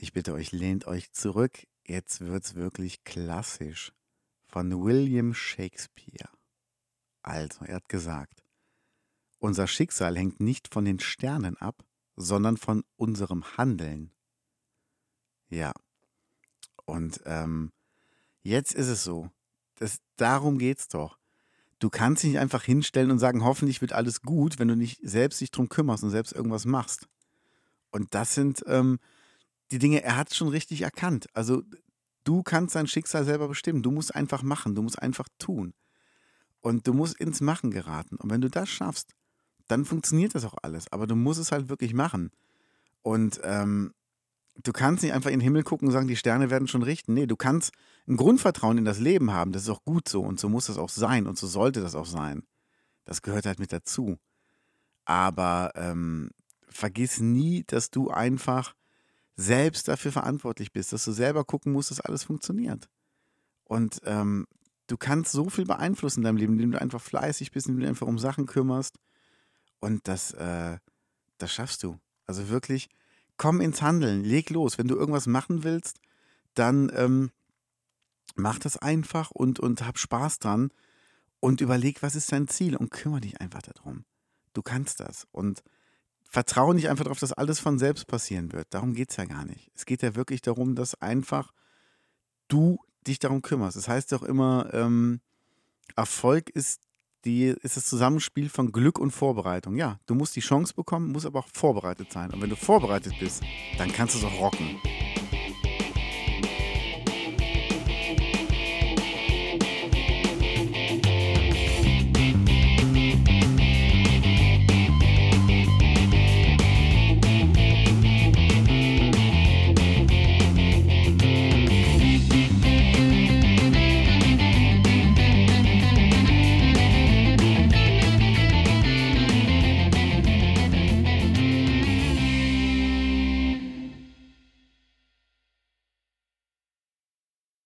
ich bitte euch, lehnt euch zurück. Jetzt wird's wirklich klassisch. Von William Shakespeare. Also, er hat gesagt, unser Schicksal hängt nicht von den Sternen ab, sondern von unserem Handeln. Ja. Und ähm, jetzt ist es so. Das, darum geht's doch. Du kannst dich nicht einfach hinstellen und sagen, hoffentlich wird alles gut, wenn du nicht selbst dich drum kümmerst und selbst irgendwas machst. Und das sind ähm, die Dinge, er hat schon richtig erkannt. Also du kannst dein Schicksal selber bestimmen. Du musst einfach machen, du musst einfach tun. Und du musst ins Machen geraten. Und wenn du das schaffst, dann funktioniert das auch alles. Aber du musst es halt wirklich machen. Und ähm, du kannst nicht einfach in den Himmel gucken und sagen, die Sterne werden schon richten. Nee, du kannst ein Grundvertrauen in das Leben haben. Das ist auch gut so. Und so muss das auch sein. Und so sollte das auch sein. Das gehört halt mit dazu. Aber ähm, vergiss nie, dass du einfach selbst dafür verantwortlich bist, dass du selber gucken musst, dass alles funktioniert. Und ähm, du kannst so viel beeinflussen in deinem Leben, indem du einfach fleißig bist, indem du einfach um Sachen kümmerst. Und das, äh, das schaffst du. Also wirklich, komm ins Handeln, leg los. Wenn du irgendwas machen willst, dann ähm, mach das einfach und, und hab Spaß dran und überleg, was ist dein Ziel und kümmere dich einfach darum. Du kannst das. Und vertraue nicht einfach darauf, dass alles von selbst passieren wird. Darum geht es ja gar nicht. Es geht ja wirklich darum, dass einfach du dich darum kümmerst. Das heißt doch immer, ähm, Erfolg ist, die, ist das Zusammenspiel von Glück und Vorbereitung. Ja, du musst die Chance bekommen, musst aber auch vorbereitet sein. Und wenn du vorbereitet bist, dann kannst du es auch rocken.